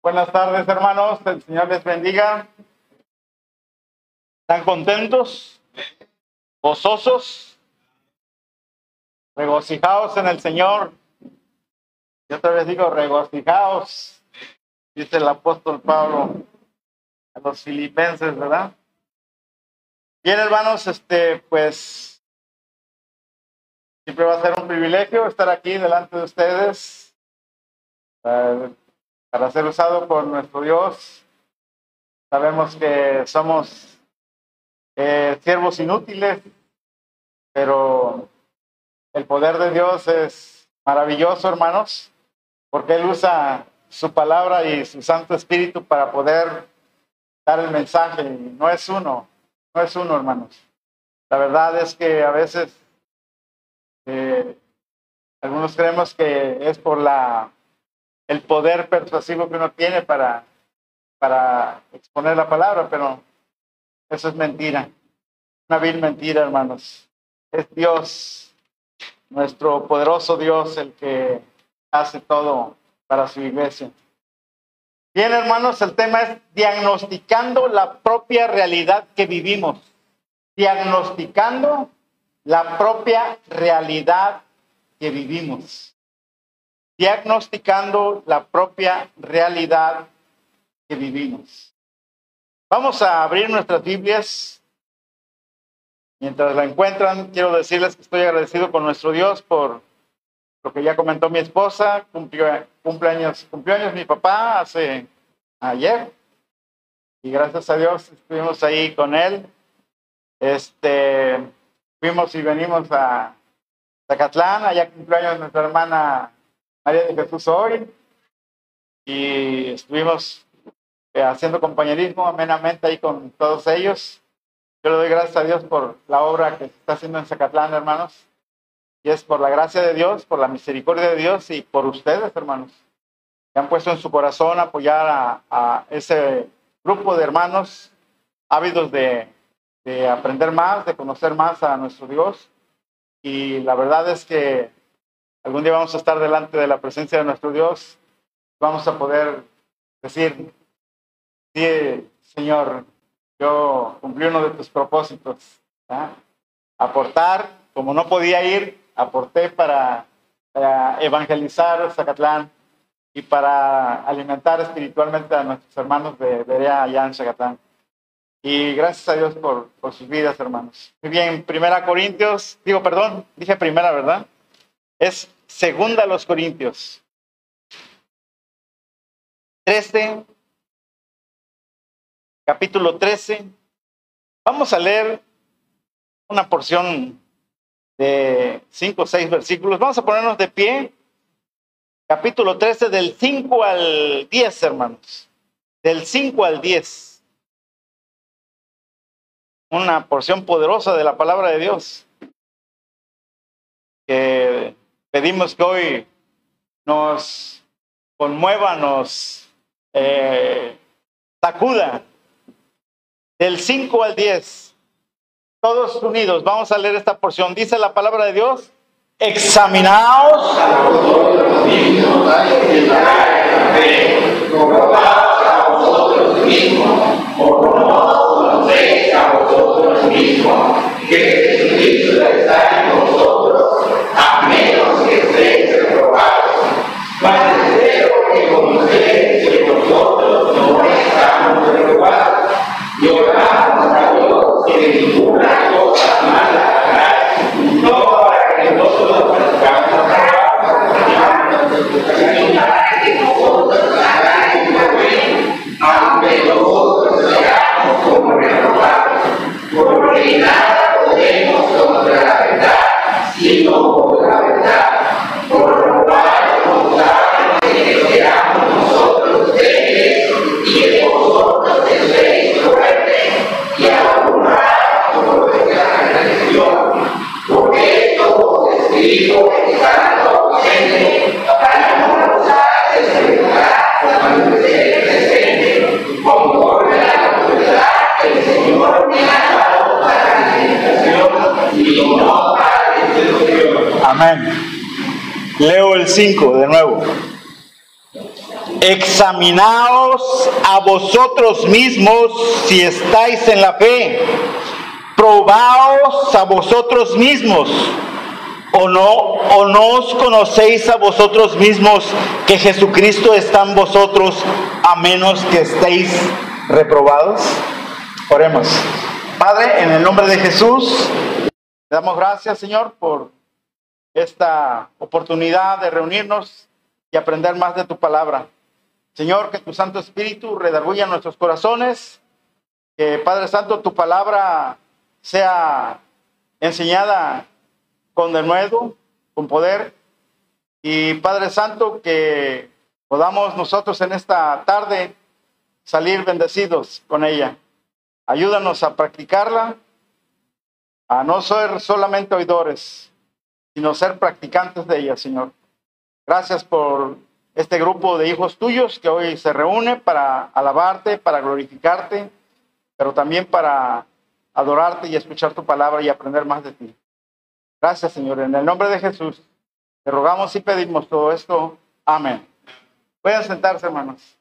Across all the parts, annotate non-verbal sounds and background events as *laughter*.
Buenas tardes, hermanos. El Señor les bendiga. ¿Están contentos? ¿Gozosos? Regocijaos en el Señor. Yo otra vez digo, regocijaos, dice el apóstol Pablo a los filipenses, ¿verdad? Bien, hermanos, este, pues siempre va a ser un privilegio estar aquí delante de ustedes. Eh, para ser usado por nuestro Dios. Sabemos que somos eh, siervos inútiles, pero el poder de Dios es maravilloso, hermanos, porque Él usa su palabra y su Santo Espíritu para poder dar el mensaje. No es uno, no es uno, hermanos. La verdad es que a veces eh, algunos creemos que es por la el poder persuasivo que uno tiene para, para exponer la palabra, pero eso es mentira, una vil mentira, hermanos. Es Dios, nuestro poderoso Dios, el que hace todo para su iglesia. Bien, hermanos, el tema es diagnosticando la propia realidad que vivimos. Diagnosticando la propia realidad que vivimos diagnosticando la propia realidad que vivimos. Vamos a abrir nuestras Biblias. Mientras la encuentran, quiero decirles que estoy agradecido con nuestro Dios por lo que ya comentó mi esposa. Cumplió, cumpleaños, cumpleaños mi papá hace ayer. Y gracias a Dios estuvimos ahí con él. Este, fuimos y venimos a Zacatlán. Allá cumpleaños nuestra hermana María de Jesús hoy y estuvimos eh, haciendo compañerismo amenamente ahí con todos ellos. Yo le doy gracias a Dios por la obra que se está haciendo en Zacatlán, hermanos. Y es por la gracia de Dios, por la misericordia de Dios y por ustedes, hermanos, que han puesto en su corazón apoyar a, a ese grupo de hermanos ávidos de, de aprender más, de conocer más a nuestro Dios. Y la verdad es que Algún día vamos a estar delante de la presencia de nuestro Dios. Vamos a poder decir, sí, Señor, yo cumplí uno de tus propósitos. Aportar, como no podía ir, aporté para, evangelizar Zacatlán y para alimentar espiritualmente a nuestros hermanos de Berea allá en Zacatlán. Y gracias a Dios por, por sus vidas, hermanos. Muy bien, Primera Corintios, digo, perdón, dije primera, ¿verdad? Es Segunda a los Corintios 13, capítulo 13. Vamos a leer una porción de cinco o seis versículos. Vamos a ponernos de pie. Capítulo 13 del 5 al 10, hermanos. Del 5 al 10. Una porción poderosa de la palabra de Dios. Que Pedimos que hoy nos conmueva, nos eh, sacuda. Del 5 al 10, todos unidos, vamos a leer esta porción. Dice la palabra de Dios, examinaos Leo el 5 de nuevo. examinaos a vosotros mismos si estáis en la fe. Probaos a vosotros mismos. ¿O no, ¿O no os conocéis a vosotros mismos que Jesucristo está en vosotros a menos que estéis reprobados? Oremos. Padre, en el nombre de Jesús, damos gracias, Señor, por esta oportunidad de reunirnos y aprender más de tu palabra. Señor, que tu Santo Espíritu redarguya nuestros corazones, que Padre Santo, tu palabra sea enseñada con denuedo, con poder, y Padre Santo, que podamos nosotros en esta tarde salir bendecidos con ella. Ayúdanos a practicarla, a no ser solamente oidores, sino ser practicantes de ella, Señor. Gracias por este grupo de hijos tuyos que hoy se reúne para alabarte, para glorificarte, pero también para adorarte y escuchar tu palabra y aprender más de ti. Gracias, Señor. En el nombre de Jesús, te rogamos y pedimos todo esto. Amén. Pueden sentarse, hermanos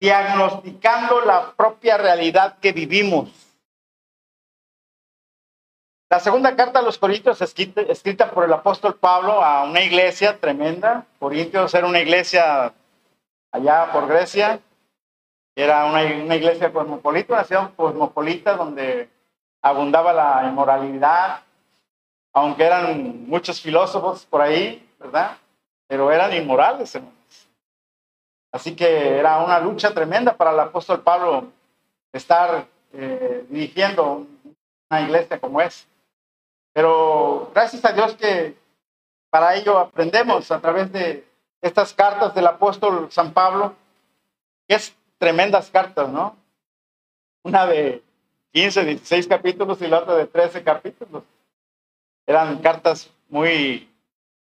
diagnosticando la propia realidad que vivimos. La segunda carta a los Corintios, escrita, escrita por el apóstol Pablo a una iglesia tremenda. Corintios era una iglesia allá por Grecia. Era una, una iglesia cosmopolita, una ciudad cosmopolita donde abundaba la inmoralidad, aunque eran muchos filósofos por ahí, ¿verdad? Pero eran inmorales, hermano. Así que era una lucha tremenda para el apóstol Pablo estar eh, dirigiendo una iglesia como es. Pero gracias a Dios que para ello aprendemos a través de estas cartas del apóstol San Pablo, que es tremendas cartas, ¿no? Una de 15, 16 capítulos y la otra de 13 capítulos. Eran cartas muy,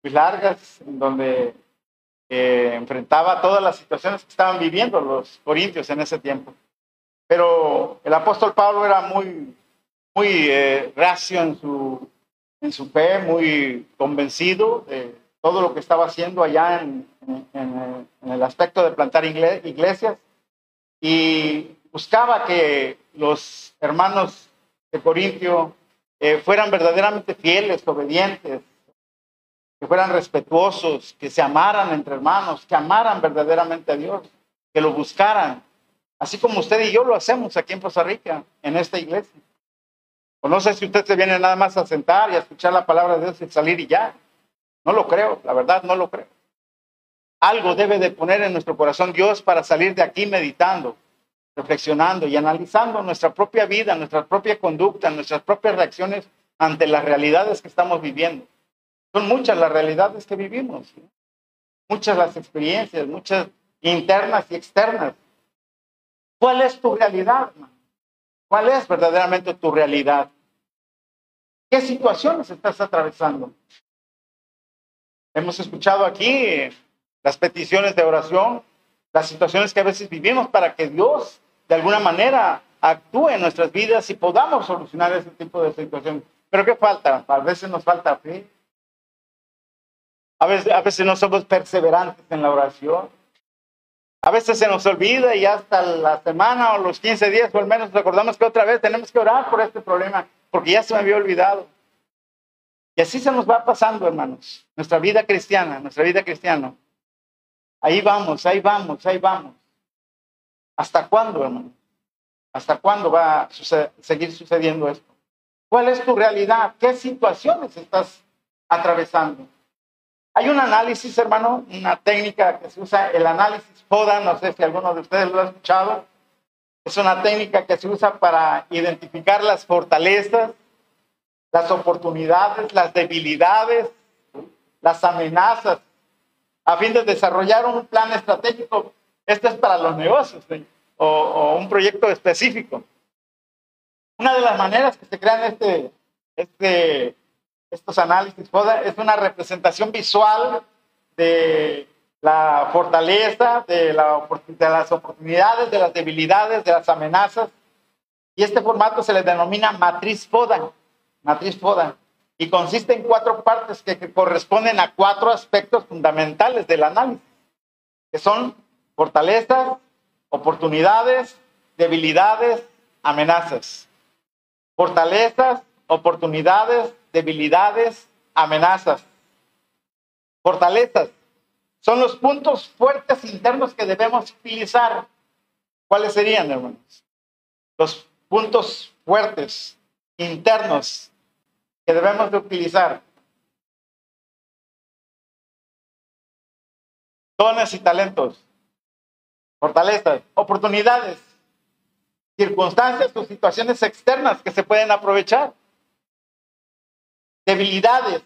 muy largas, en donde enfrentaba todas las situaciones que estaban viviendo los corintios en ese tiempo. Pero el apóstol Pablo era muy, muy eh, reacio en su, en su fe, muy convencido de todo lo que estaba haciendo allá en, en, el aspecto de plantar iglesias y buscaba que los hermanos de Corintio eh, fueran verdaderamente fieles, obedientes, que fueran respetuosos, que se amaran entre hermanos, que amaran verdaderamente a Dios, que lo buscaran, así como usted y yo lo hacemos aquí en Costa Rica, en esta iglesia. No sé si usted se viene nada más a sentar y a escuchar la palabra de Dios y salir y ya. No lo creo, la verdad no lo creo. Algo debe de poner en nuestro corazón Dios para salir de aquí meditando, reflexionando y analizando nuestra propia vida, nuestra propia conducta, nuestras propias reacciones ante las realidades que estamos viviendo. Son muchas las realidades que vivimos, muchas las experiencias, muchas internas y externas. ¿Cuál es tu realidad? ¿Cuál es verdaderamente tu realidad? ¿Qué situaciones estás atravesando? Hemos escuchado aquí las peticiones de oración, las situaciones que a veces vivimos para que Dios de alguna manera actúe en nuestras vidas y podamos solucionar ese tipo de situaciones. Pero ¿qué falta? A veces nos falta fe, a veces, a veces no somos perseverantes en la oración. A veces se nos olvida y hasta la semana o los 15 días o al menos recordamos que otra vez tenemos que orar por este problema porque ya se me había olvidado. Y así se nos va pasando, hermanos, nuestra vida cristiana, nuestra vida cristiana. Ahí vamos, ahí vamos, ahí vamos. ¿Hasta cuándo, hermano? ¿Hasta cuándo va a seguir sucediendo esto? ¿Cuál es tu realidad? ¿Qué situaciones estás atravesando? Hay un análisis, hermano, una técnica que se usa, el análisis FODA, no sé si alguno de ustedes lo ha escuchado. Es una técnica que se usa para identificar las fortalezas, las oportunidades, las debilidades, las amenazas, a fin de desarrollar un plan estratégico. Esto es para los negocios o, o, un proyecto específico. Una de las maneras que se crean este, este estos análisis es una representación visual de la fortaleza, de, las oportunidades, de las debilidades, de las amenazas. Y este formato se le denomina matriz FODA. Matriz FODA. y consiste en cuatro partes que, que corresponden a cuatro aspectos fundamentales del análisis, que son fortalezas, oportunidades, debilidades, amenazas. Fortalezas, oportunidades, debilidades, amenazas. Fortalezas son los puntos fuertes internos que debemos utilizar. ¿Cuáles serían, hermanos? Los puntos fuertes internos que debemos de utilizar. Dones y talentos, fortalezas, oportunidades, circunstancias o situaciones externas que se pueden aprovechar. Debilidades,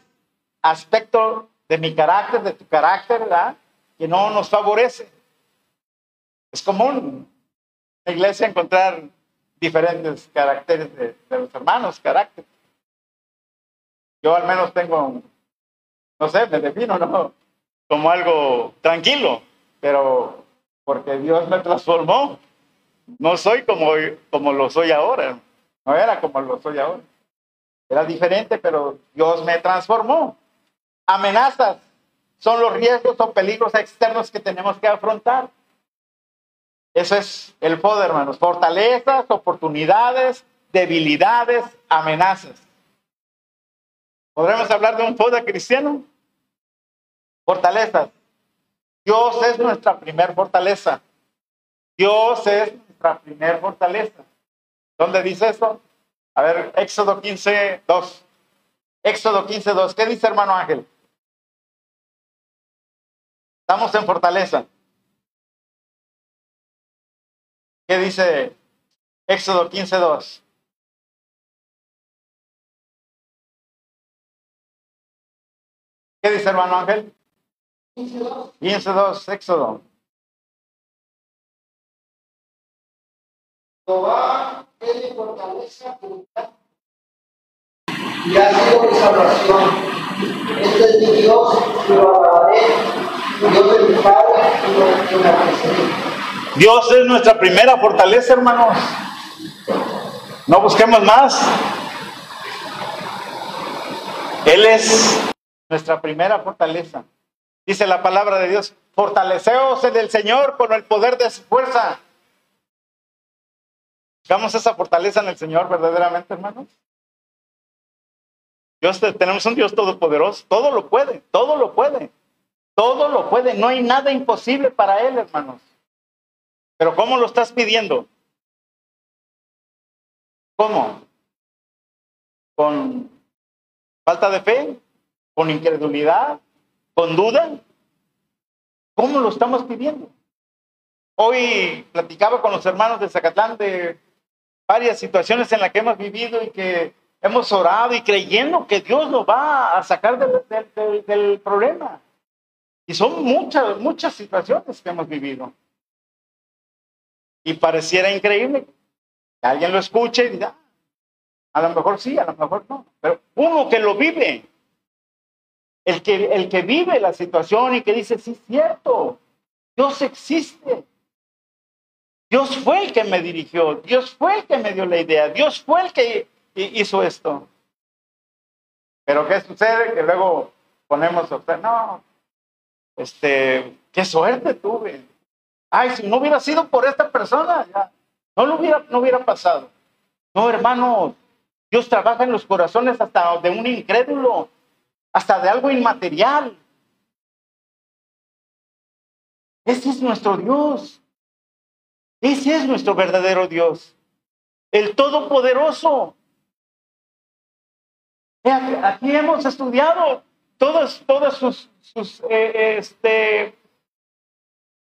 aspecto de mi carácter, de tu carácter, ¿verdad? Que no nos favorece. Es común en la iglesia encontrar diferentes caracteres de, de los hermanos, carácter. Yo al menos tengo, no sé, me defino, ¿no? Como algo tranquilo, pero porque Dios me transformó. No soy como, como lo soy ahora. No era como lo soy ahora. Era diferente, pero Dios me transformó. Amenazas son los riesgos o peligros externos que tenemos que afrontar. Eso es el poder, hermanos. Fortalezas, oportunidades, debilidades, amenazas. ¿Podremos hablar de un poder cristiano? Fortalezas. Dios es nuestra primer fortaleza. Dios es nuestra primer fortaleza. ¿Dónde dice eso? A ver, Éxodo 15, 2. Éxodo 15, 2. ¿Qué dice hermano Ángel? Estamos en fortaleza. ¿Qué dice Éxodo 15, 2? ¿Qué dice hermano Ángel? 15, 2, Éxodo. Jehová es mi fortaleza y ha sido salvación. Este es mi Dios lo alabaré, Dios de mi Padre y lo. Dios es nuestra primera fortaleza, hermanos. No busquemos más. Él es nuestra primera fortaleza. Dice la palabra de Dios, fortaleceos en el Señor con el poder de su fuerza. Buscamos esa fortaleza en el Señor verdaderamente, hermanos. Dios, tenemos un Dios todopoderoso, todo lo puede, todo lo puede, todo lo puede, no hay nada imposible para Él, hermanos. Pero ¿cómo lo estás pidiendo? ¿Cómo? ¿Con falta de fe? ¿Con incredulidad? ¿Con duda? ¿Cómo lo estamos pidiendo? Hoy platicaba con los hermanos de Zacatlán de varias situaciones en las que hemos vivido y que hemos orado y creyendo que Dios nos va a sacar del, problema. Y son muchas, muchas situaciones que hemos vivido. Y pareciera increíble que alguien lo escuche y diga, "Ah, a lo mejor sí, a lo mejor no. Pero uno que lo vive, el que, el que vive la situación y que dice, sí, es cierto, Dios existe. Dios fue el que me dirigió, Dios fue el que me dio la idea, Dios fue el que hi- hizo esto. Pero ¿qué sucede? Que luego ponemos, no, este, qué suerte tuve. Ay, si no hubiera sido por esta persona, ya, no lo hubiera, no hubiera pasado. No, hermano, Dios trabaja en los corazones hasta de un incrédulo, hasta de algo inmaterial. Ese es nuestro Dios. Ese es nuestro verdadero Dios. El Todopoderoso. Aquí hemos estudiado todos, todos sus, sus, eh, este,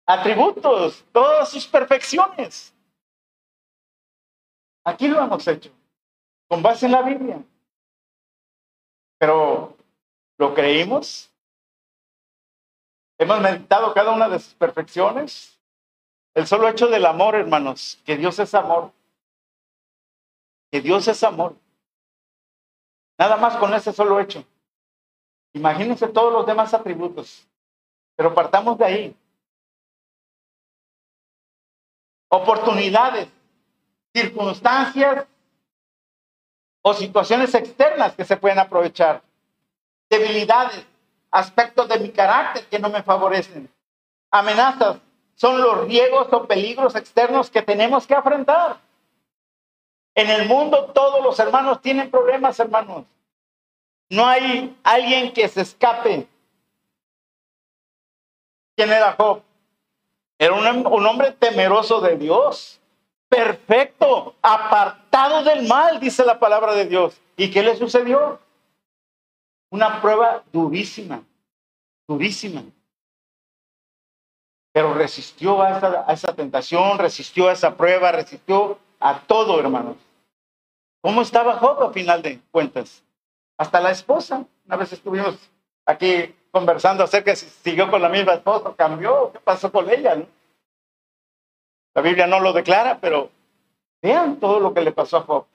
atributos, todas sus perfecciones. Aquí lo hemos hecho, con base en la Biblia. Pero, ¿lo creímos? ¿Hemos meditado cada una de sus perfecciones? El solo hecho del amor, hermanos, que Dios es amor. Que Dios es amor. Nada más con ese solo hecho. Imagínense todos los demás atributos. Pero partamos de ahí. Oportunidades, circunstancias o situaciones externas que se pueden aprovechar. Debilidades, aspectos de mi carácter que no me favorecen. Amenazas son los riesgos o peligros externos que tenemos que afrontar. En el mundo todos los hermanos tienen problemas, hermanos. No hay alguien que se escape. ¿Quién era Job? Era un, un hombre temeroso de Dios perfecto, apartado del mal, dice la palabra de Dios. ¿Y qué le sucedió? Una prueba durísima, durísima. Pero resistió a esa, tentación, resistió a esa prueba, resistió a todo, hermanos. ¿Cómo estaba Job a final de cuentas? Hasta la esposa. Una vez estuvimos aquí conversando acerca de si siguió con la misma esposa, cambió, ¿qué pasó con ella? La Biblia no lo declara, pero vean todo lo que le pasó a Job.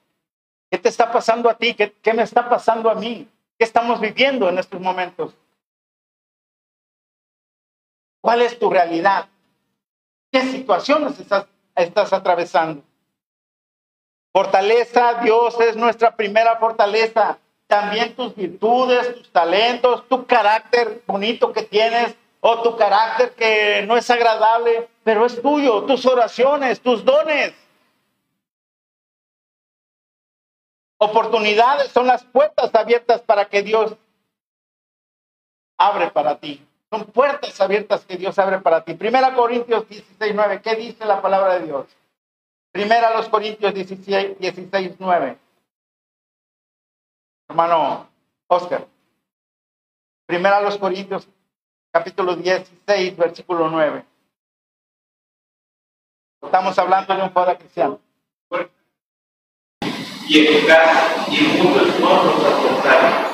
¿Qué te está pasando a ti? ¿Qué, qué me está pasando a mí? ¿Qué estamos viviendo en estos momentos? ¿Cuál es tu realidad? ¿Qué situaciones estás, estás atravesando? Fortaleza, Dios es nuestra primera fortaleza. También tus virtudes, tus talentos, tu carácter bonito que tienes, o tu carácter que no es agradable, pero es tuyo, tus oraciones, tus dones. Oportunidades son las puertas abiertas para que Dios abre para ti. Son puertas abiertas que Dios abre para ti. Primera Corintios 16, 9. ¿Qué dice la palabra de Dios? Primera los Corintios 16, 16 9. Hermano Oscar. Primera los Corintios capítulo 16, versículo 9. Estamos hablando de un padre cristiano. Y eficaz, y muchos no.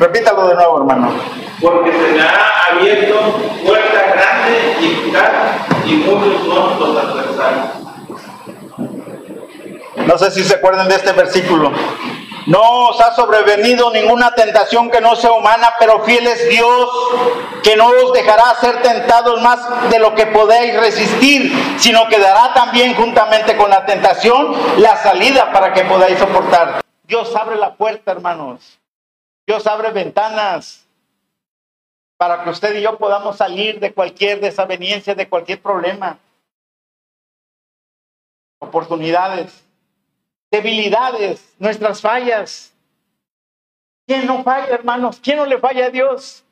Repítalo de nuevo, hermano. Porque se me ha abierto puerta grande y eficaz, y muchos no los alcanzaron. No sé si se acuerdan de este versículo. No os ha sobrevenido ninguna tentación que no sea humana, pero fiel es Dios, que no os dejará ser tentados más de lo que podéis resistir, sino que dará también juntamente con la tentación la salida para que podáis soportar. Dios abre la puerta, hermanos. Dios abre ventanas para que usted y yo podamos salir de cualquier desaveniencia, de cualquier problema. Oportunidades debilidades, nuestras fallas. ¿Quién no falla, hermanos? ¿Quién no le falla a Dios?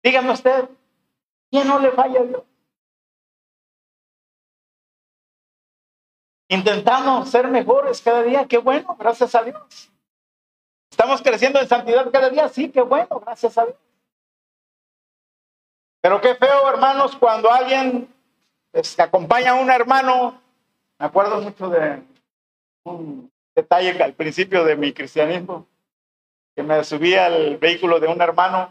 Dígame usted, ¿quién no le falla a Dios? Intentamos ser mejores cada día, qué bueno, gracias a Dios. Estamos creciendo en santidad cada día, sí, qué bueno, gracias a Dios. Pero qué feo, hermanos, cuando alguien pues, acompaña a un hermano, me acuerdo mucho de un detalle al principio de mi cristianismo, que me subí al vehículo de un hermano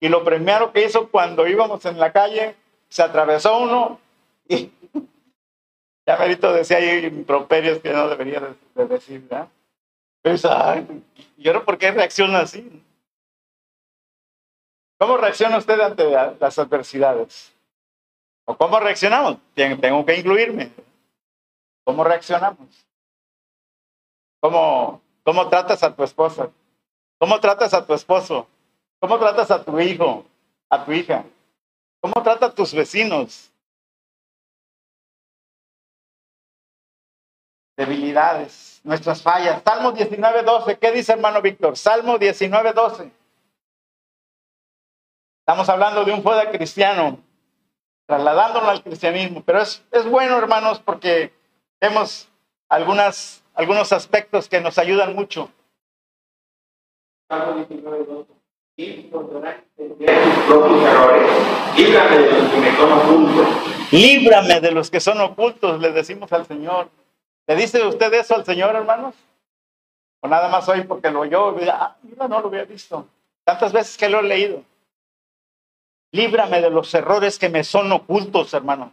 y lo primero que hizo cuando íbamos en la calle, se atravesó uno y *laughs* ya Merito decía ahí improperios que no debería de, decir, ¿verdad? Ay, ¿y ahora por qué reacciona así? ¿Cómo reacciona usted ante las adversidades? ¿O cómo reaccionamos? Tengo que incluirme. ¿Cómo reaccionamos? ¿Cómo, ¿Cómo tratas a tu esposa? ¿Cómo tratas a tu esposo? ¿Cómo tratas a tu hijo, a tu hija? ¿Cómo tratas a tus vecinos? Debilidades, nuestras fallas. Salmo 19, 12. ¿Qué dice hermano Víctor? Salmo 19, 12. Estamos hablando de un fuego cristiano, trasladándolo al cristianismo. Pero es, es bueno, hermanos, porque vemos algunas algunos aspectos que nos ayudan mucho. Salmo 19, Y perdonaré tus propios errores. Líbrame de los que me son ocultos. Líbrame de los que son ocultos, le decimos al Señor. ¿Le dice usted eso al Señor, hermanos? O nada más hoy porque lo oyó, ah, mira, no lo había visto. Tantas veces que lo he leído. Líbrame de los errores que me son ocultos, hermano.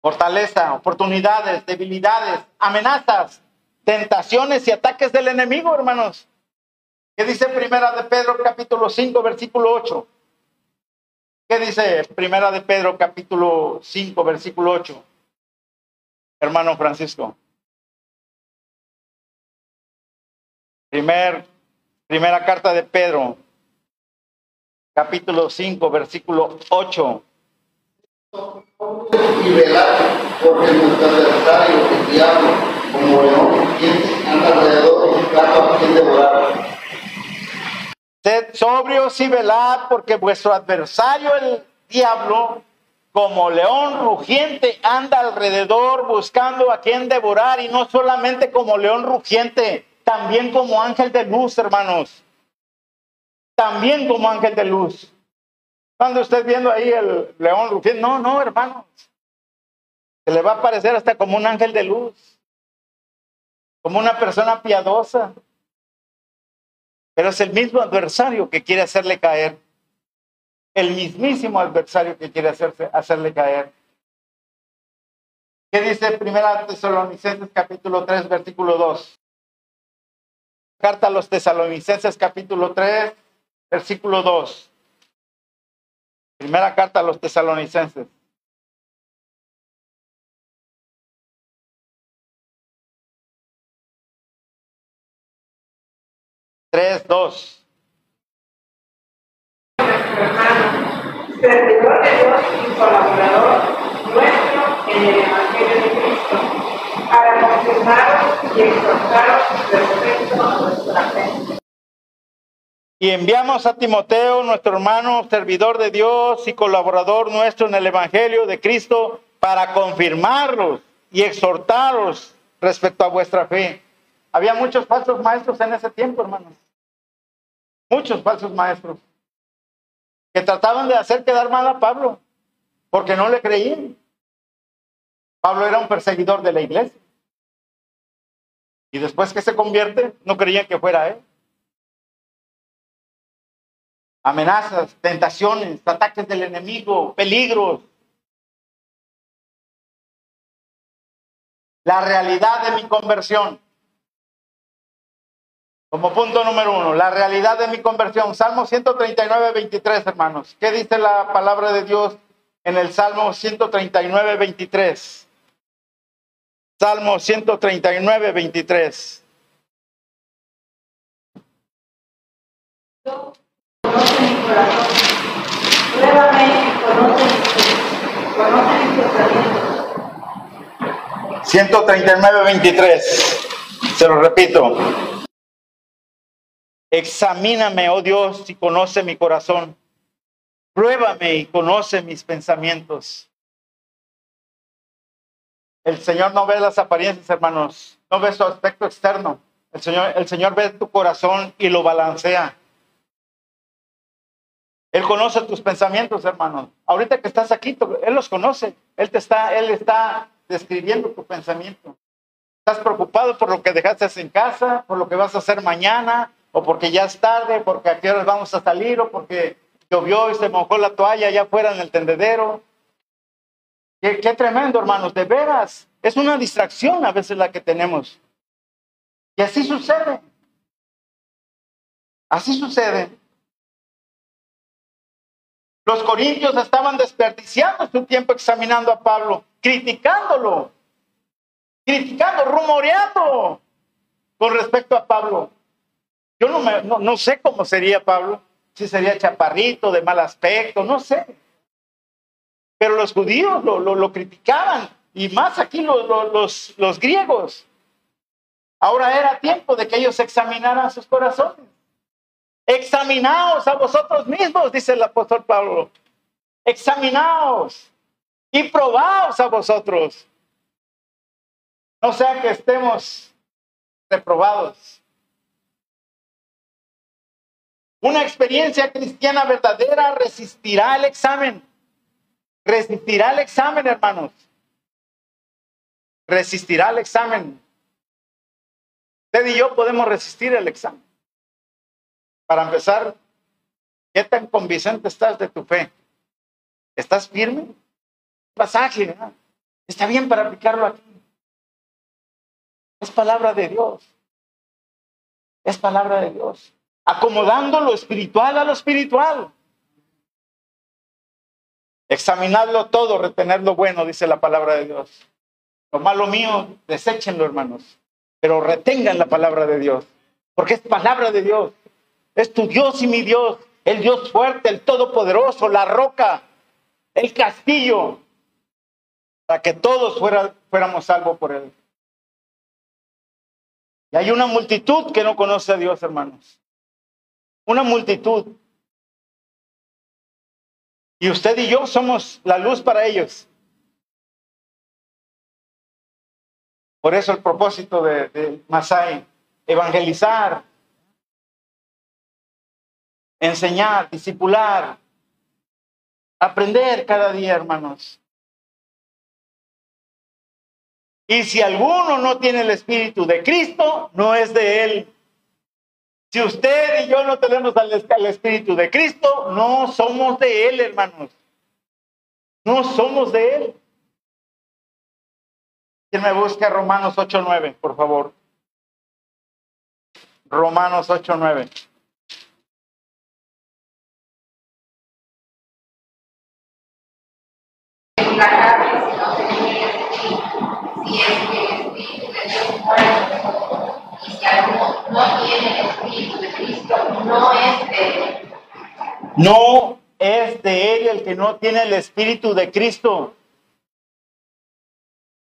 fortaleza, oportunidades, debilidades, amenazas, tentaciones y ataques del enemigo, hermanos. ¿Qué dice Primera de Pedro capítulo 5, versículo 8? ¿Qué dice Primera de Pedro capítulo 5 versículo 8? Hermano Francisco. Primer, primera carta de Pedro, capítulo 5, versículo 8. Y velar, porque nuestro adversario, el diablo, como león, anda alrededor buscando a quien devorar Sed sobrios y velad, porque vuestro adversario, el diablo, como león rugiente, anda alrededor buscando a quien devorar, y no solamente como león rugiente, también como ángel de luz, hermanos. También como ángel de luz. Cuando usted viendo ahí el león rugiente, no, no, hermanos. Se le va a parecer hasta como un ángel de luz, como una persona piadosa. Pero es el mismo adversario que quiere hacerle caer. El mismísimo adversario que quiere hacerse, hacerle caer. ¿Qué dice Primera Tesalonicenses capítulo 3, versículo 2? Carta a los Tesalonicenses capítulo 3, versículo 2. Primera carta a los Tesalonicenses. Tres, dos. nuestro hermano, servidor de Dios y colaborador nuestro en el Evangelio de Cristo, para confirmaros y exhortaros respecto a nuestra fe. Y enviamos a Timoteo, nuestro hermano, servidor de Dios y colaborador nuestro en el Evangelio de Cristo, para confirmarlos y exhortaros respecto a vuestra fe. Había muchos falsos maestros en ese tiempo, hermanos. Muchos falsos maestros que trataban de hacer quedar mal a Pablo porque no le creían. Pablo era un perseguidor de la iglesia. Y después que se convierte, no creían que fuera él. amenazas, tentaciones, ataques del enemigo, peligros. La realidad de mi conversión. Como punto número uno, la realidad de mi conversión. Salmo 139, 23, hermanos. ¿Qué dice la palabra de Dios en el Salmo 139, 23? Salmo 139, 23. Conoce mi corazón, pruébame conoce mis, conoce mis pensamientos. 139, 23. Se lo repito. Examíname, oh Dios, y conoce mi corazón. Pruébame y conoce mis pensamientos. El Señor no ve las apariencias, hermanos. No ve su aspecto externo. El Señor, el Señor ve tu corazón y lo balancea. Él conoce tus pensamientos, hermano. Ahorita que estás aquí, Él los conoce. Él te está, Él está describiendo tu pensamiento. Estás preocupado por lo que dejaste en casa, por lo que vas a hacer mañana, o porque ya es tarde, porque a qué vamos a salir, o porque llovió y se mojó la toalla allá afuera en el tendedero. Qué tremendo, hermanos, de veras. Es una distracción a veces la que tenemos. Y así sucede. Así sucede. Los corintios estaban desperdiciando su tiempo examinando a Pablo, criticándolo, criticando, rumoreando con respecto a Pablo. Yo no, me- no, no sé cómo sería Pablo, si sería chaparrito, de mal aspecto, no sé. Pero los judíos lo, lo- criticaban, y más aquí los- los- los griegos. Ahora era tiempo de que ellos examinaran sus corazones. Examinaos a vosotros mismos, dice el apóstol Pablo. Examinaos y probaos a vosotros. No sea que estemos reprobados. Una experiencia cristiana verdadera resistirá el examen. Resistirá el examen, hermanos. Resistirá el examen. Usted y yo podemos resistir el examen. Para empezar, ¿qué tan convincente estás de tu fe? ¿Estás firme? Pasaje, está bien para aplicarlo aquí. Es palabra de Dios. Es palabra de Dios. Acomodando lo espiritual a lo espiritual. Examinadlo todo, retener lo bueno, dice la palabra de Dios. Lo malo mío, deséchenlo, hermanos. Pero retengan la palabra de Dios. Porque es palabra de Dios. Es tu Dios y mi Dios. El Dios fuerte, el todopoderoso, la roca, el castillo. Para que todos fuéramos salvos por él. Y hay una multitud que no conoce a Dios, hermanos. Una multitud. Y usted y yo somos la luz para ellos. Por eso el propósito de, Masai, evangelizar, enseñar, discipular, aprender cada día, hermanos. Y si alguno no tiene el Espíritu de Cristo, no es de Él. Si usted y yo no tenemos al, Espíritu de Cristo, no somos de Él, hermanos. No somos de Él. ¿Quién me busca Romanos 8.9, por favor? Romanos 8.9. La carne, si no se tiene el espíritu, si es que el espíritu de Dios muere, y si alguno no tiene el espíritu de Cristo, no es de él. No es de él el que no tiene el espíritu de Cristo.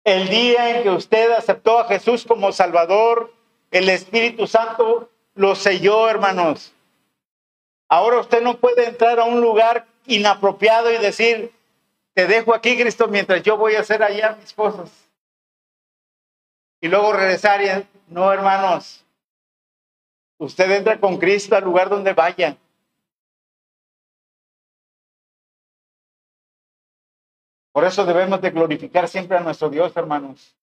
El día en que usted aceptó a Jesús como Salvador, el Espíritu Santo lo selló, hermanos. Ahora usted no puede entrar a un lugar inapropiado y decir, te dejo aquí, Cristo, mientras yo voy a hacer allá mis cosas. Y luego regresar y, no, hermanos, usted entra con Cristo al lugar donde vaya. Por eso debemos de glorificar siempre a nuestro Dios, hermanos.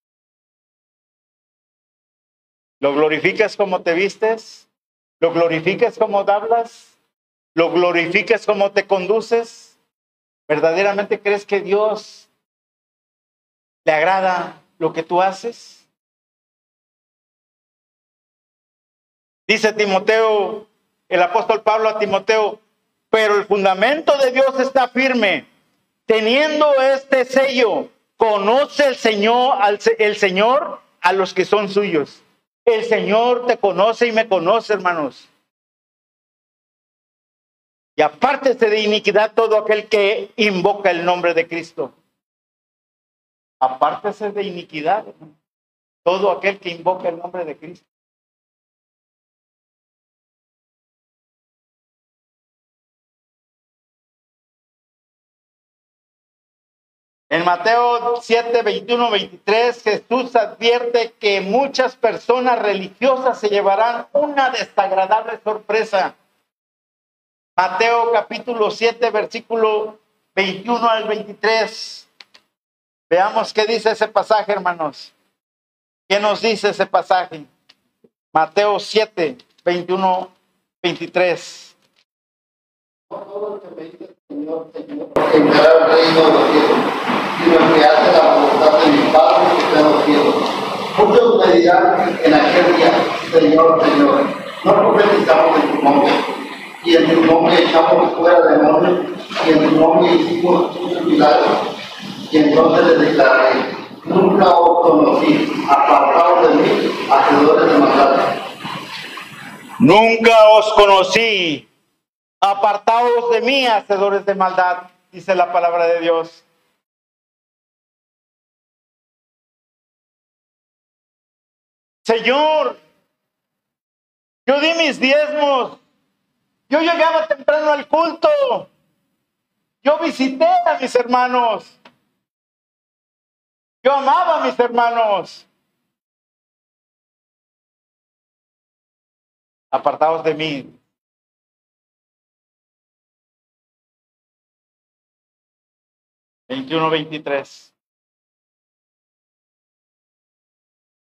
¿Lo glorificas como te vistes? ¿Lo glorificas como hablas? ¿Lo glorificas como te conduces? ¿Verdaderamente crees que Dios le agrada lo que tú haces? Dice Timoteo, el apóstol Pablo a Timoteo, pero el fundamento de Dios está firme teniendo este sello, conoce el Señor, al, el Señor a los que son suyos. El Señor te conoce y me conoce, hermanos. Y apártese de iniquidad todo aquel que invoca el nombre de Cristo. Apártese de iniquidad, todo aquel que invoca el nombre de Cristo. En Mateo 7, 21, 23, Jesús advierte que muchas personas religiosas se llevarán una desagradable sorpresa. Mateo capítulo 7, versículo 21 al 23. Veamos qué dice ese pasaje, hermanos. ¿Qué nos dice ese pasaje? Mateo 7, 21, 23. Señor, Señor, entrará al reino de los cielos, sino que hace la voluntad de mi Padre que está en los cielos. Muchos me dirán en aquel día, Señor, Señor, no profetizamos en tu nombre, y en tu nombre echamos fuera demonios, y en tu nombre hicimos muchos milagros, y entonces les declararé, nunca os conocí, apartados de mí, hacedores de maldad. Nunca os conocí, Apartaos de mí, hacedores de maldad, dice la palabra de Dios. Señor, yo di mis diezmos. Yo llegaba temprano al culto. Yo visité a mis hermanos. Yo amaba a mis hermanos. Apartaos de mí, 21, 23.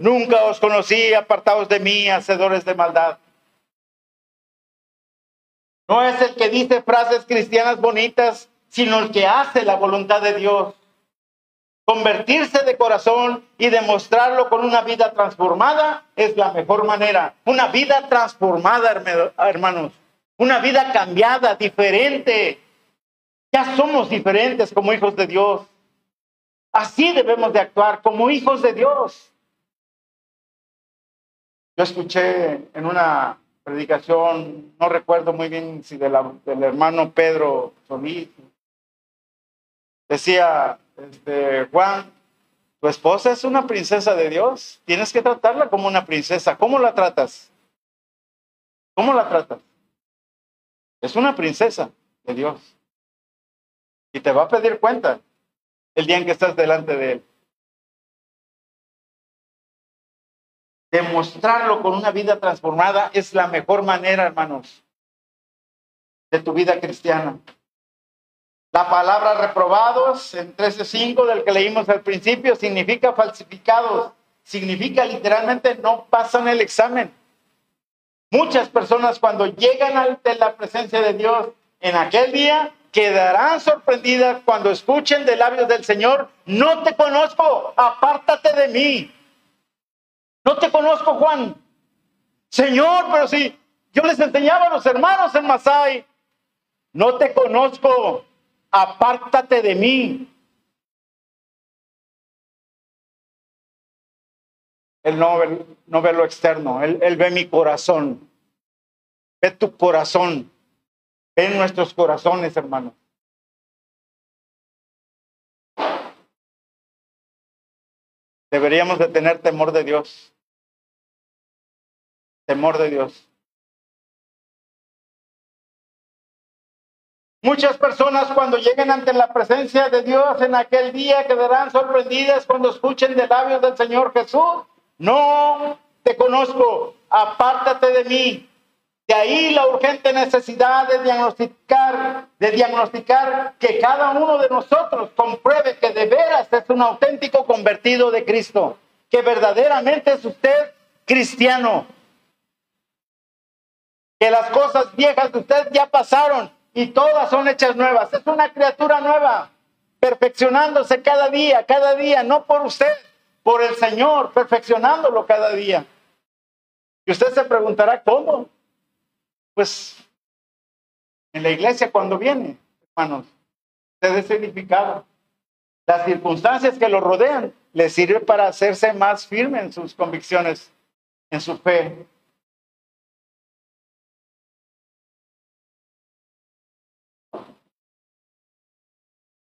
nunca os conocí, apartados de mí, hacedores de maldad. No es el que dice frases cristianas bonitas, sino el que hace la voluntad de Dios. Convertirse de corazón y demostrarlo con una vida transformada es la mejor manera. Una vida transformada, hermanos. Una vida cambiada, diferente. Ya somos diferentes como hijos de Dios. Así debemos de actuar como hijos de Dios. Yo escuché en una predicación, no recuerdo muy bien si del hermano Pedro Solís, decía, este, Juan, tu esposa es una princesa de Dios, tienes que tratarla como una princesa. ¿Cómo la tratas? ¿Cómo la tratas? Es una princesa de Dios. Y te va a pedir cuenta el día en que estás delante de Él. Demostrarlo con una vida transformada es la mejor manera, hermanos, de tu vida cristiana. La palabra reprobados en 13.5 del que leímos al principio significa falsificados, significa literalmente no pasan el examen. Muchas personas cuando llegan ante la presencia de Dios en aquel día quedarán sorprendidas cuando escuchen de labios del Señor, no te conozco, apártate de mí. No te conozco, Juan. Señor, pero si yo les enseñaba a los hermanos en Masai, no te conozco, apártate de mí. Él no ve, no lo externo, él, él ve mi corazón, ve tu corazón, ve nuestros corazones, hermanos. Deberíamos de tener temor de Dios. Temor de Dios. Muchas personas cuando lleguen ante la presencia de Dios en aquel día quedarán sorprendidas cuando escuchen de labios del Señor Jesús. No te conozco, apártate de mí. De ahí la urgente necesidad de diagnosticar, de diagnosticar que cada uno de nosotros compruebe que de veras es un auténtico convertido de Cristo, que verdaderamente es usted cristiano, que las cosas viejas de usted ya pasaron y todas son hechas nuevas. Es una criatura nueva, perfeccionándose cada día, cada día, no por usted, por el Señor, perfeccionándolo cada día. Y usted se preguntará, ¿cómo? Pues en la iglesia cuando viene, hermanos, se es. Las circunstancias que lo rodean le sirven para hacerse más firme en sus convicciones, en su fe,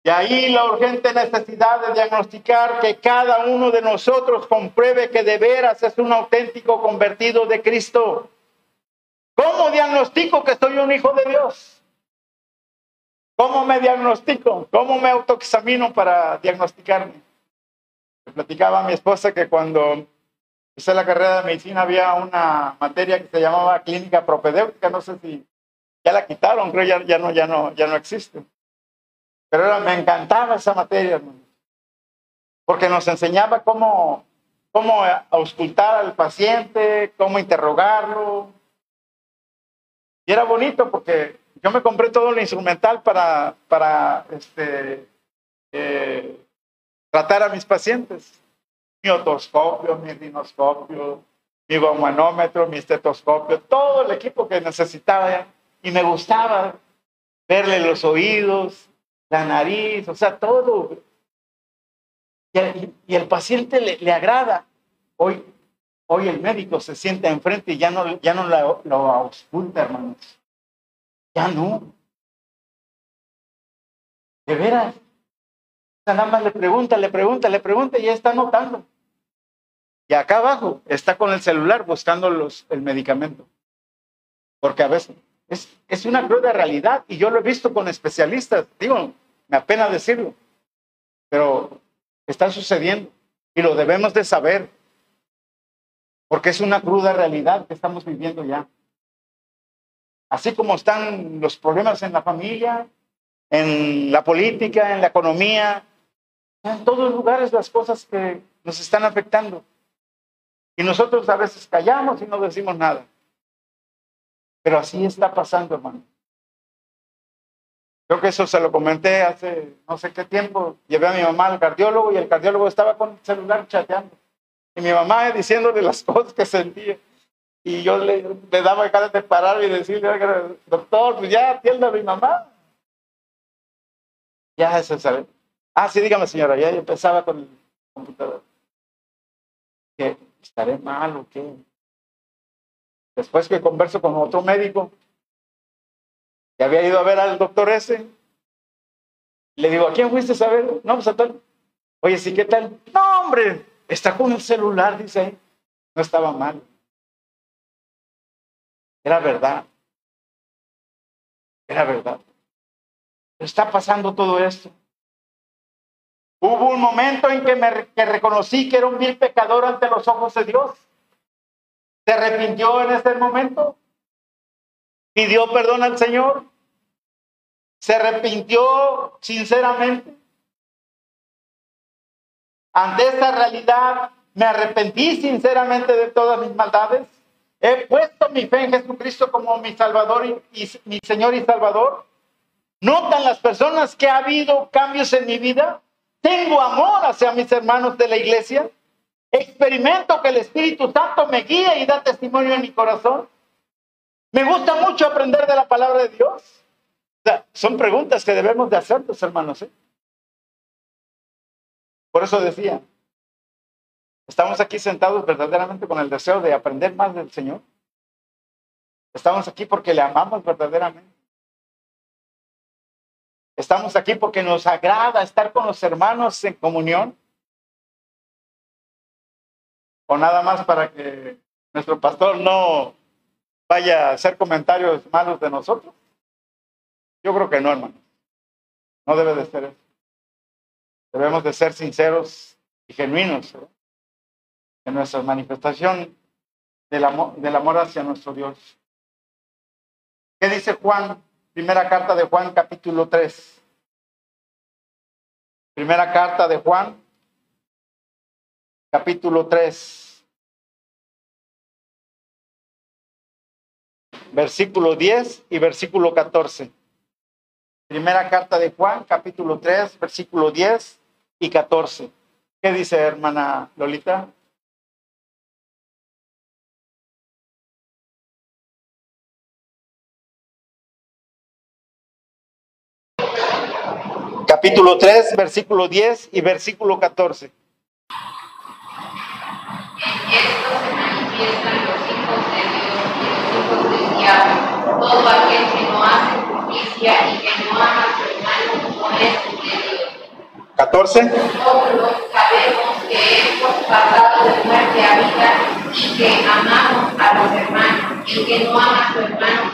Y ahí la urgente necesidad de diagnosticar que cada uno de nosotros compruebe que de veras es un auténtico convertido de Cristo. ¿Cómo diagnostico que soy un hijo de Dios? ¿Cómo me diagnostico? ¿Cómo me autoexamino para diagnosticarme? Me platicaba a mi esposa que cuando hice la carrera de medicina había una materia que se llamaba clínica propedéutica, no sé si ya la quitaron, creo ya, ya no, ya no, ya no existe. Pero me encantaba esa materia, porque nos enseñaba cómo, cómo auscultar al paciente, cómo interrogarlo. Y era bonito porque yo me compré todo el instrumental para, para este, eh, tratar a mis pacientes. Mi otoscopio, mi rinoscopio, mi manómetro, mi estetoscopio, todo el equipo que necesitaba. Y me gustaba verle los oídos, la nariz, o sea, todo. Y, el paciente le, agrada. Hoy, hoy el médico se sienta enfrente y ya no, ya no lo, ausculta, hermanos. Ya no. De veras. Nada más le pregunta, le pregunta, le pregunta y ya está notando. Y acá abajo está con el celular buscando los, el medicamento. Porque a veces es, es una cruda realidad y yo lo he visto con especialistas. Digo, me apena decirlo, pero está sucediendo y lo debemos de saber porque es una cruda realidad que estamos viviendo ya. Así como están los problemas en la familia, en la política, en la economía, en todos lugares las cosas que nos están afectando. Y nosotros a veces callamos y no decimos nada. Pero así está pasando, hermano. Creo que eso se lo comenté hace no sé qué tiempo. Llevé a mi mamá al cardiólogo y el cardiólogo estaba con el celular chateando. Y mi mamá diciéndole las *laughs* cosas que sentía. Y yo le, le daba ganas de parar y decirle, "Oiga, doctor, pues ya atienda a mi mamá. Ya eso sabe. Ah, sí, dígame señora, ya yo empezaba con el computador. ¿Que estaré mal o qué? Después que converso con otro médico, que había ido a ver al doctor ese, le digo, ¿a quién fuiste a ver? No, pues a tal. Oye, sí, ¿qué tal? No, hombre, está con el celular, dice. No estaba mal. Era verdad. Era verdad. Está pasando todo esto. Hubo un momento en que me que reconocí que era un vil pecador ante los ojos de Dios. ¿Se arrepintió en ese momento? ¿Pidió perdón al Señor? ¿Se arrepintió sinceramente? Ante esta realidad, me arrepentí sinceramente de todas mis maldades. He puesto mi fe en Jesucristo como mi Salvador y, y mi Señor y Salvador. ¿Notan las personas que ha habido cambios en mi vida? Tengo amor hacia mis hermanos de la iglesia. Experimento que el Espíritu Santo me guía y da testimonio en mi corazón. Me gusta mucho aprender de la palabra de Dios. O sea, son preguntas que debemos de hacernos, hermanos. ¿eh? Por eso decía, estamos aquí sentados verdaderamente con el deseo de aprender más del Señor. Estamos aquí porque le amamos verdaderamente. Estamos aquí porque nos agrada estar con los hermanos en comunión. O nada más para que nuestro pastor no vaya a hacer comentarios malos de nosotros. Yo creo que no, hermano. No debe de ser eso. Debemos de ser sinceros y genuinos ¿eh? en nuestra manifestación del amor, del amor hacia nuestro Dios. ¿Qué dice Juan? Primera carta de Juan, capítulo 3. Primera carta de Juan, capítulo 3. Versículo 10 y versículo 14. Primera carta de Juan, capítulo 3, versículo 10 y 14. ¿Qué dice hermana Lolita? Capítulo 3, versículo 10 y versículo 14. En esto se manifiestan los hijos de Dios y los hijos del diablo. Todo aquel que no hace justicia y que no ama su hermano. 14. Nosotros sabemos que pasado de muerte y que amamos a los hermanos. Que no ama a su hermano.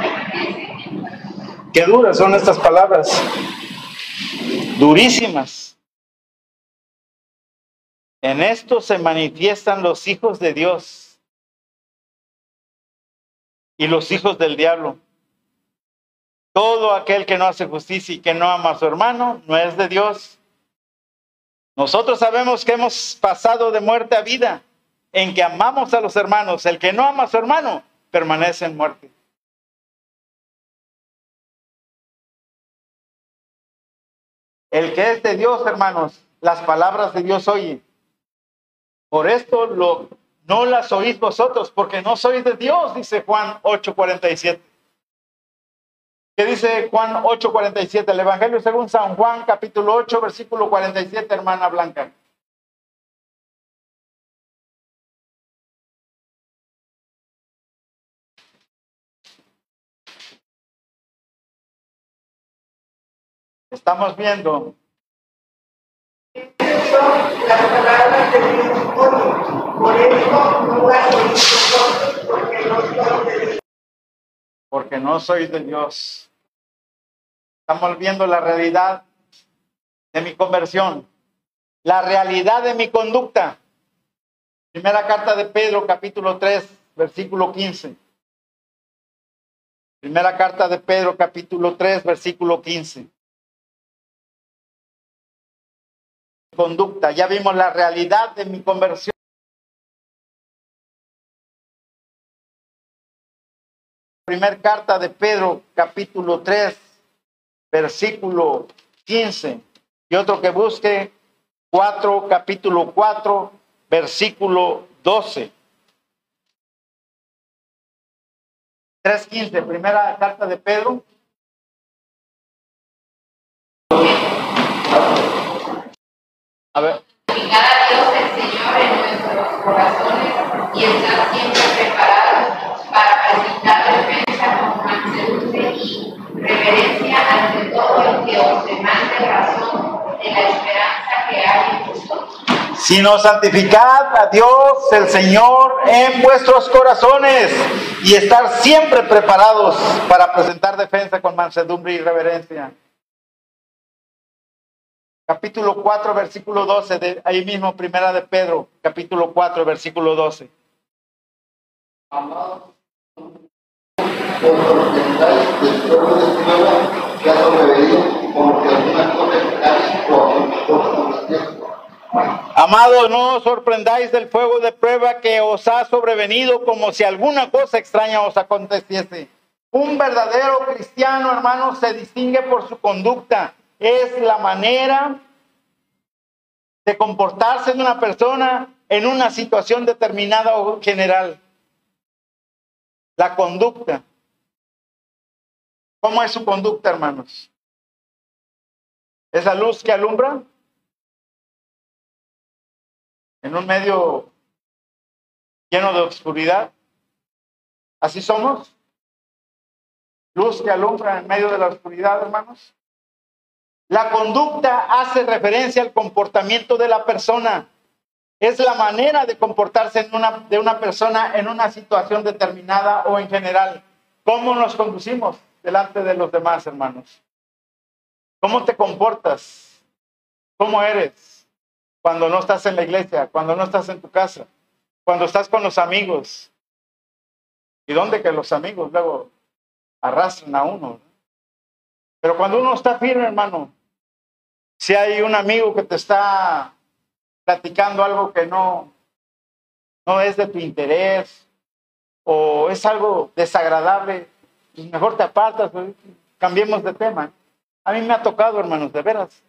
Qué duras son estas palabras. Durísimas. En esto se manifiestan los hijos de Dios y los hijos del diablo. Todo aquel que no hace justicia y que no ama a su hermano no es de Dios. Nosotros sabemos que hemos pasado de muerte a vida en que amamos a los hermanos. El que no ama a su hermano permanece en muerte. El que es de Dios, hermanos, las palabras de Dios oye. Por esto lo, no las oís vosotros, porque no sois de Dios, dice Juan 8:47. ¿Qué dice Juan 8:47? El Evangelio según San Juan, capítulo 8, versículo 47, hermana Blanca. Estamos viendo las palabras de Dios. Por las oís vosotros, porque no. Porque no soy de Dios. Estamos viendo la realidad de mi conversión, la realidad de mi conducta. Primera carta de Pedro, capítulo 3, versículo 15. Primera carta de Pedro, capítulo 3, versículo 15. Conducta, ya vimos la realidad de mi conversión. Primera carta de Pedro, capítulo 3, versículo 15. Y otro que busque 4, capítulo 4, versículo 12. 3.15, primera carta de Pedro. A ver, Dios el Señor en nuestros corazones y estar siempre preparados para presentar defensa con mansedumbre y reverencia ante todo el que os demande razón de la esperanza que hay en vosotros. sino santificad a Dios el Señor en vuestros corazones y estar siempre preparados para presentar defensa con mansedumbre y reverencia. Capítulo 4, versículo 12, de ahí mismo, primera de Pedro, capítulo 4, versículo 12. Amados, os sorprendáis del fuego de prueba que ha sobrevenido como que alguna cosa extraña o alguna cosa angustiosa. Amados, no os sorprendáis del fuego de prueba que os ha sobrevenido como si alguna cosa extraña os aconteciese. Un verdadero cristiano, hermanos, se distingue por su conducta. Es la manera de comportarse de una persona en una situación determinada o general. La conducta. ¿Cómo es su conducta, hermanos? ¿Es la luz que alumbra? en un medio lleno de oscuridad. Así somos. Luz que alumbra en medio de la oscuridad, hermanos. La conducta hace referencia al comportamiento de la persona. Es la manera de comportarse de una persona en una situación determinada o en general. ¿Cómo nos conducimos delante de los demás, hermanos? ¿Cómo te comportas? ¿Cómo eres? cuando no estás en la iglesia, cuando no estás en tu casa, cuando estás con los amigos. ¿Y dónde que los amigos luego arrastran a uno? Pero cuando uno está firme, hermano, si hay un amigo que te está platicando algo que no, no es de tu interés o es algo desagradable, pues mejor te apartas, cambiemos de tema. A mí me ha tocado, hermanos, de veras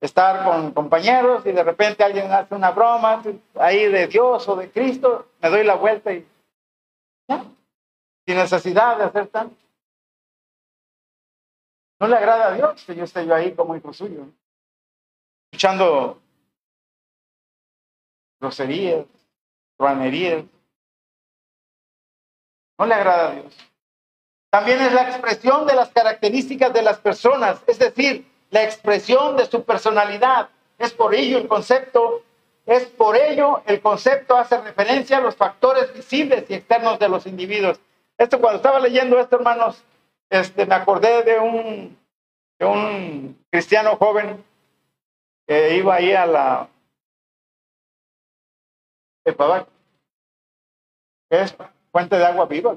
estar con compañeros y de repente alguien hace una broma ahí de Dios o de Cristo, me doy la vuelta y ya, sin necesidad de hacer tanto. No le agrada a Dios que yo esté yo ahí como hijo suyo, escuchando groserías, truanerías. No le agrada a Dios. También es la expresión de las características de las personas, es decir, la expresión de su personalidad. Es por ello el concepto, es por ello el concepto hace referencia a los factores visibles y externos de los individuos. Esto cuando estaba leyendo esto, hermanos, este, me acordé de un, de un cristiano joven que iba ahí a la Que es fuente de agua viva.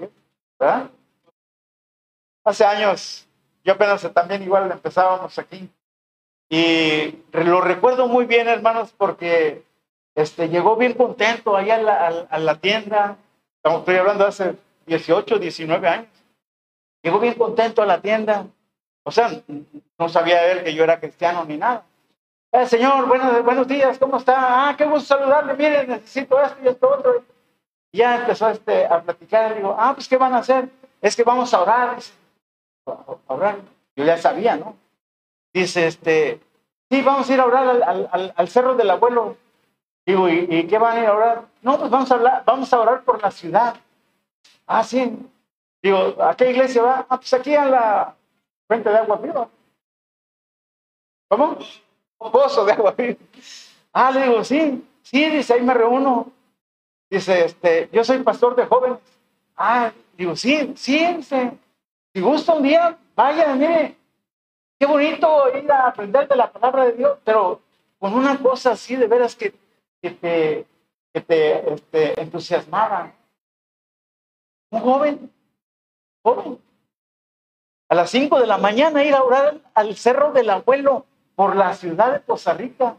Hace años yo apenas también igual empezábamos aquí. Y lo recuerdo muy bien, hermanos, porque este, llegó bien contento ahí a la, la tienda. Estoy hablando hace 18, 19 años. Llegó bien contento a la tienda. O sea, no sabía él que yo era cristiano ni nada. Eh, señor, buenos, buenos días, ¿cómo está? Ah, qué gusto saludarle, mire, necesito esto y esto otro. Ya empezó este, a platicar, digo, ah, pues, ¿qué van a hacer? Es que vamos a orar. Dice, orar. Yo ya sabía, ¿no? Dice, este, sí, vamos a ir a orar al, cerro del abuelo. Digo, ¿y, ¿y, qué van a ir a orar? No, pues vamos a, hablar, vamos a orar por la ciudad. Ah, sí. Digo, ¿a qué iglesia va? Ah, pues aquí a la fuente de agua viva. ¿Cómo? Pozo de agua viva. Ah, le digo, sí, sí, dice, ahí me reúno. Dice, este, yo soy pastor de jóvenes. Ah, digo, sí, sí, dice, si gusta un día, vaya, mire, qué bonito ir a aprender de la palabra de Dios, pero con una cosa así de veras que, que te, que te este, entusiasmaba. Un joven, joven, a las 5 de la mañana ir a orar al cerro del abuelo por la ciudad de Costa Rica.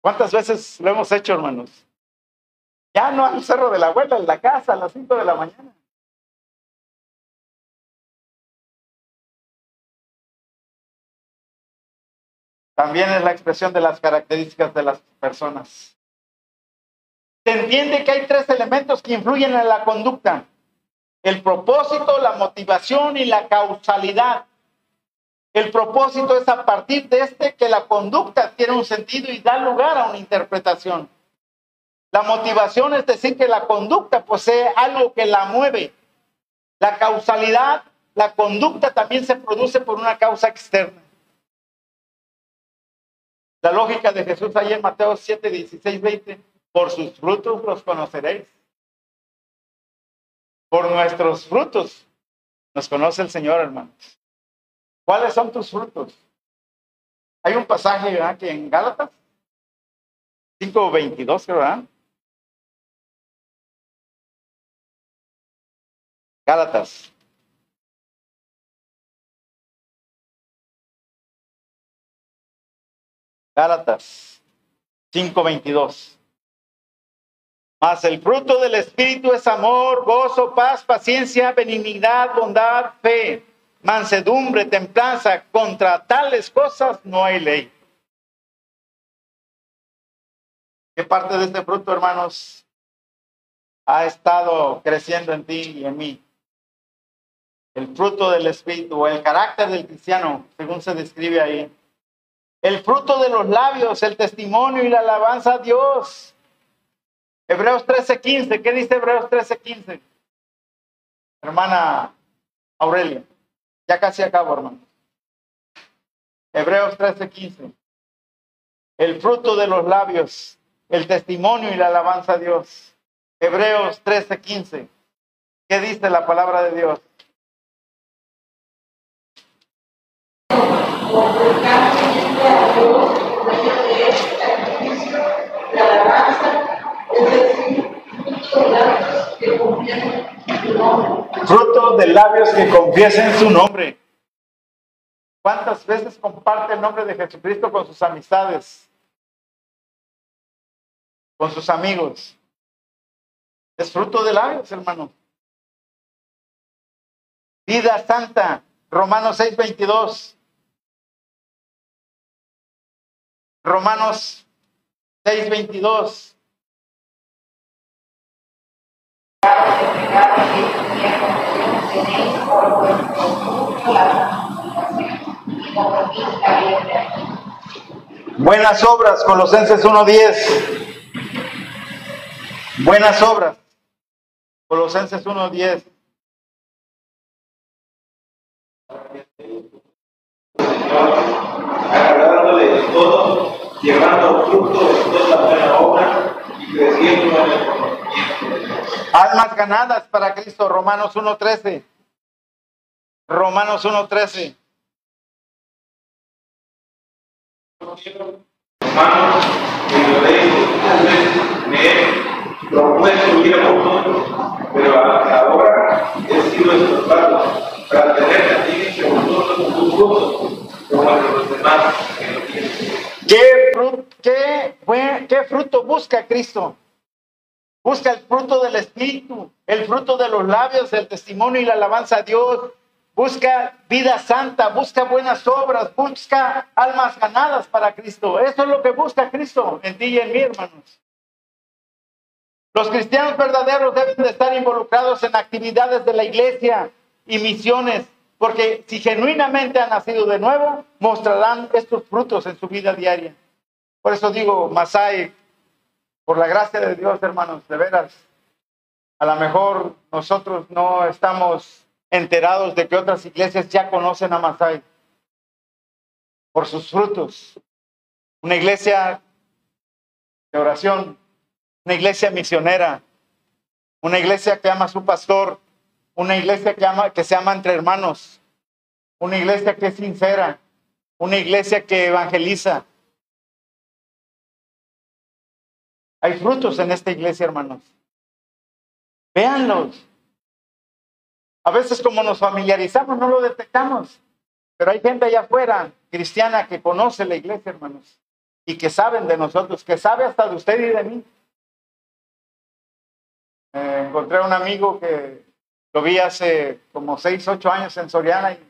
¿Cuántas veces lo hemos hecho, hermanos? Ya no al cerro de la abuela, en la casa, a las 5 de la mañana. También es la expresión de las características de las personas. Se entiende que hay tres elementos que influyen en la conducta. El propósito, la motivación y la causalidad. El propósito es a partir de este que la conducta tiene un sentido y da lugar a una interpretación. La motivación es decir que la conducta posee algo que la mueve. La causalidad, la conducta también se produce por una causa externa. La lógica de Jesús ahí en Mateo 7, 16, 20, por sus frutos los conoceréis. Por nuestros frutos nos conoce el Señor, hermanos. ¿Cuáles son tus frutos? Hay un pasaje ¿verdad? que en Gálatas 5.22, ¿verdad? Gálatas. Gálatas 5:22. Mas el fruto del Espíritu es amor, gozo, paz, paciencia, benignidad, bondad, fe, mansedumbre, templanza. Contra tales cosas no hay ley. ¿Qué parte de este fruto, hermanos, ha estado creciendo en ti y en mí? El fruto del Espíritu el carácter del cristiano, según se describe ahí. El fruto de los labios, el testimonio y la alabanza a Dios. Hebreos 13:15, ¿qué dice Hebreos 13:15? Hermana Aurelia, ya casi acabo, hermano. Hebreos 13:15. El fruto de los labios, el testimonio y la alabanza a Dios. Hebreos 13:15. ¿Qué dice la palabra de Dios? Fruto de labios que confiesen su nombre. ¿Cuántas veces comparte el nombre de Jesucristo con sus amistades? Con sus amigos. Es fruto de labios, hermano. Vida santa. Romanos 6:22. Romanos 6:22. Buenas obras, Colosenses 1.10. Buenas obras, Colosenses 1.10. agradándole todo, llevando fruto de toda buena obra y creciendo en el Almas ganadas para Cristo, Romanos 1.13. Romanos 1.13. Hermanos, que lo leí muchas veces, me he propuesto ir a vosotros, pero ahora he sido estorbado para tener también entre vosotros un fruto como el de los demás que lo tienen. ¿Qué, fru- qué, buen- qué fruto busca Cristo? Busca el fruto del Espíritu, el fruto de los labios, el testimonio y la alabanza a Dios. Busca vida santa, busca buenas obras, busca almas ganadas para Cristo. Eso es lo que busca Cristo en ti y en mí, hermanos. Los cristianos verdaderos deben de estar involucrados en actividades de la iglesia y misiones, porque si genuinamente han nacido de nuevo, mostrarán estos frutos en su vida diaria. Por eso digo, Masai, por la gracia de Dios, hermanos, de veras, a lo mejor nosotros no estamos enterados de que otras iglesias ya conocen a Masai por sus frutos. Una iglesia de oración, una iglesia misionera, una iglesia que ama a su pastor, una iglesia que, ama, que se ama entre hermanos, una iglesia que es sincera, una iglesia que evangeliza. Hay frutos en esta iglesia, hermanos. Véanlos. A veces como nos familiarizamos, no lo detectamos. Pero hay gente allá afuera, cristiana, que conoce la iglesia, hermanos. Y que saben de nosotros, que sabe hasta de usted y de mí. Encontré a un amigo que lo vi hace como seis, ocho años en Soriana y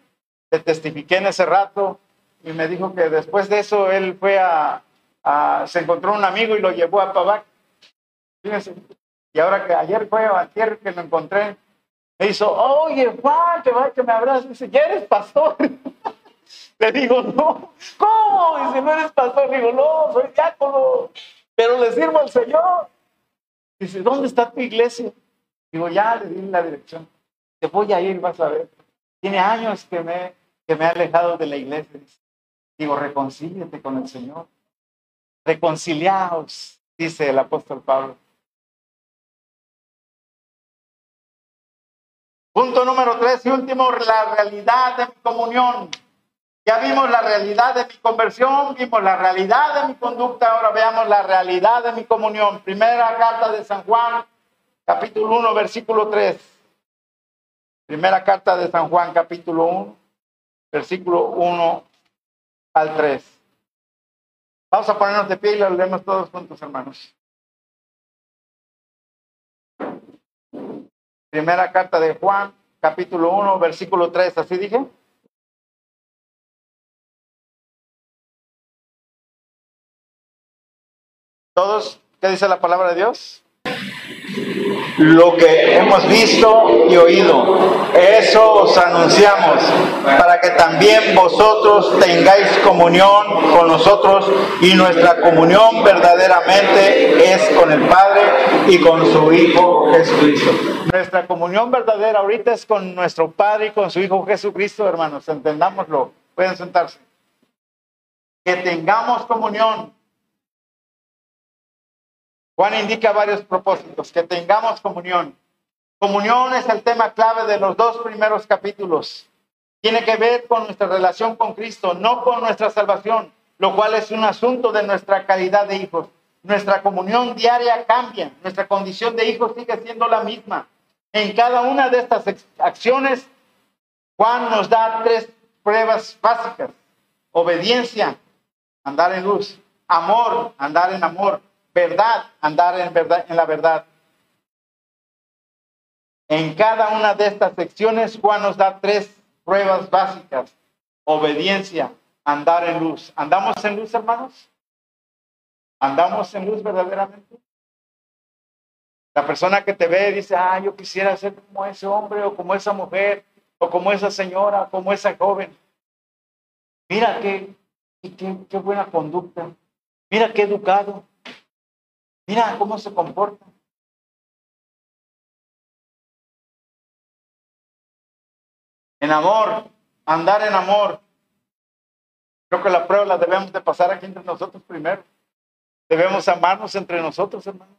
le testifiqué en ese rato y me dijo que después de eso él fue a, a- se encontró un amigo y lo llevó a Pabac. Fíjense. Y ahora que ayer fue a ayer que lo encontré, me hizo, oye, Juan, que va, que me abraza. Dice, ¿ya eres pastor? *laughs* Le digo, no. ¿Cómo? Dice, no eres pastor. Le digo, no, soy diácono, pero le sirvo al Señor. Dice, ¿dónde está tu iglesia? Digo, ya le di la dirección. Te voy a ir, vas a ver. Tiene años que me, que me he alejado de la iglesia. Digo, reconcíliate con el Señor. Reconciliaos, dice el apóstol Pablo. Punto número tres y último, la realidad de mi comunión. Ya vimos la realidad de mi conversión, vimos la realidad de mi conducta, ahora veamos la realidad de mi comunión. Primera carta de San Juan, capítulo 1, versículo 3. Primera carta de San Juan, capítulo 1, versículo 1 al 3. Vamos a ponernos de pie y lo leemos todos juntos, hermanos. Primera carta de Juan, capítulo 1, versículo 3, ¿así dije? ¿Todos? ¿Qué dice la palabra de Dios? Lo que hemos visto y oído, eso os anunciamos, para que también vosotros tengáis comunión con nosotros y nuestra comunión verdaderamente es con el Padre y con su Hijo Jesucristo. Nuestra comunión verdadera ahorita es con nuestro Padre y con su Hijo Jesucristo, hermanos, entendámoslo. Pueden sentarse. Que tengamos comunión Juan indica varios propósitos, que tengamos comunión. Comunión es el tema clave de los dos primeros capítulos. Tiene que ver con nuestra relación con Cristo, no con nuestra salvación, lo cual es un asunto de nuestra calidad de hijos. Nuestra comunión diaria cambia, nuestra condición de hijos sigue siendo la misma. En cada una de estas acciones, Juan nos da tres pruebas básicas. Obediencia, andar en luz. Amor, andar en amor verdad, andar en verdad, en la verdad. En cada una de estas secciones, Juan nos da tres pruebas básicas. Obediencia, andar en luz. ¿Andamos en luz, hermanos? ¿Andamos en luz verdaderamente? La persona que te ve dice, ah, yo quisiera ser como ese hombre o como esa mujer o como esa señora o como esa joven. Mira qué, qué, qué buena conducta. Mira qué educado. Mira cómo se comporta. En amor, andar en amor. Creo que la prueba la debemos de pasar aquí entre nosotros primero. Debemos amarnos entre nosotros, hermano.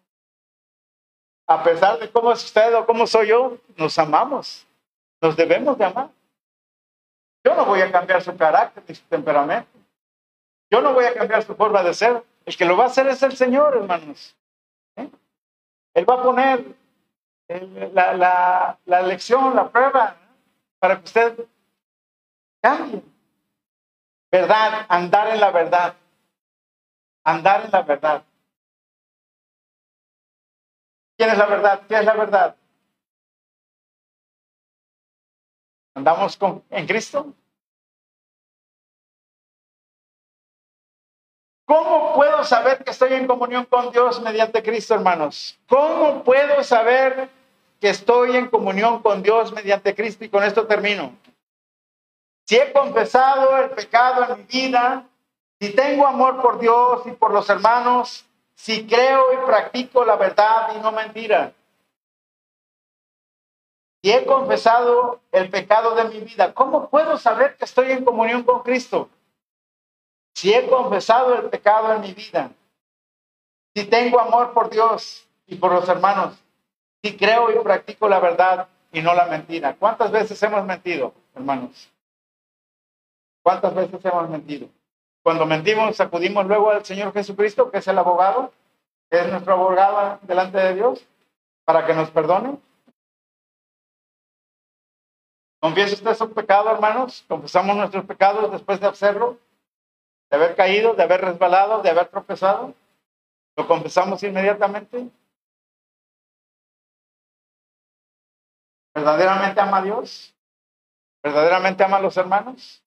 A pesar de cómo es usted o cómo soy yo, nos amamos. Nos debemos de amar. Yo no voy a cambiar su carácter ni su temperamento. Yo no voy a cambiar su forma de ser. El que lo va a hacer es el Señor, hermanos. ¿Eh? Él va a poner el- la, la, la lección, la prueba, para que usted cambie. Verdad, andar en la verdad. Andar en la verdad. ¿Quién es la verdad? ¿Qué es la verdad? ¿Andamos con, en Cristo? ¿Cómo puedo saber que estoy en comunión con Dios mediante Cristo, hermanos? ¿Cómo puedo saber que estoy en comunión con Dios mediante Cristo? Y con esto termino. Si he confesado el pecado en mi vida, si tengo amor por Dios y por los hermanos, si creo y practico la verdad y no mentira. Si he confesado el pecado de mi vida, ¿cómo puedo saber que estoy en comunión con Cristo? Si he confesado el pecado en mi vida, si tengo amor por Dios y por los hermanos, si creo y practico la verdad y no la mentira. ¿Cuántas veces hemos mentido, hermanos? ¿Cuántas veces hemos mentido? Cuando mentimos, acudimos luego al Señor Jesucristo, que es el abogado, que es nuestro abogado delante de Dios, para que nos perdone. ¿Confiesa usted su pecado, hermanos? ¿Confesamos nuestros pecados después de hacerlo? de haber caído, de haber resbalado, de haber tropezado. Lo confesamos inmediatamente. ¿Verdaderamente ama a Dios? ¿Verdaderamente ama a los hermanos?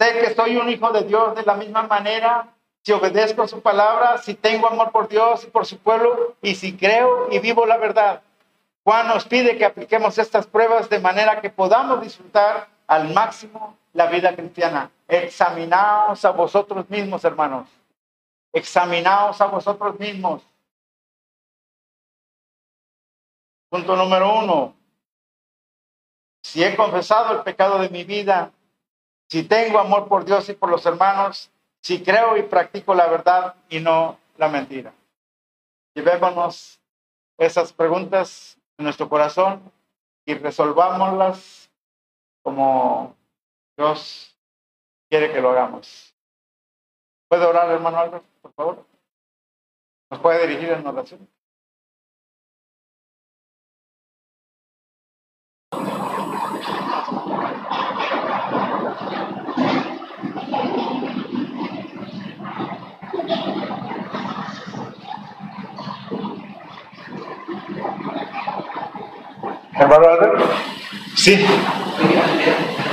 Sé que soy un hijo de Dios de la misma manera, si obedezco su palabra, si tengo amor por Dios y por su pueblo, y si creo y vivo la verdad. Juan nos pide que apliquemos estas pruebas de manera que podamos disfrutar al máximo la vida cristiana. Examinaos a vosotros mismos, hermanos. Examinaos a vosotros mismos. Punto número uno. Si he confesado el pecado de mi vida, si tengo amor por Dios y por los hermanos, si creo y practico la verdad y no la mentira. Llevémonos esas preguntas en nuestro corazón y resolvámoslas como Dios quiere que lo hagamos. ¿Puede orar, hermano Álvaro, por favor? ¿Nos puede dirigir en oración? Álvaro Álvaro? Sí.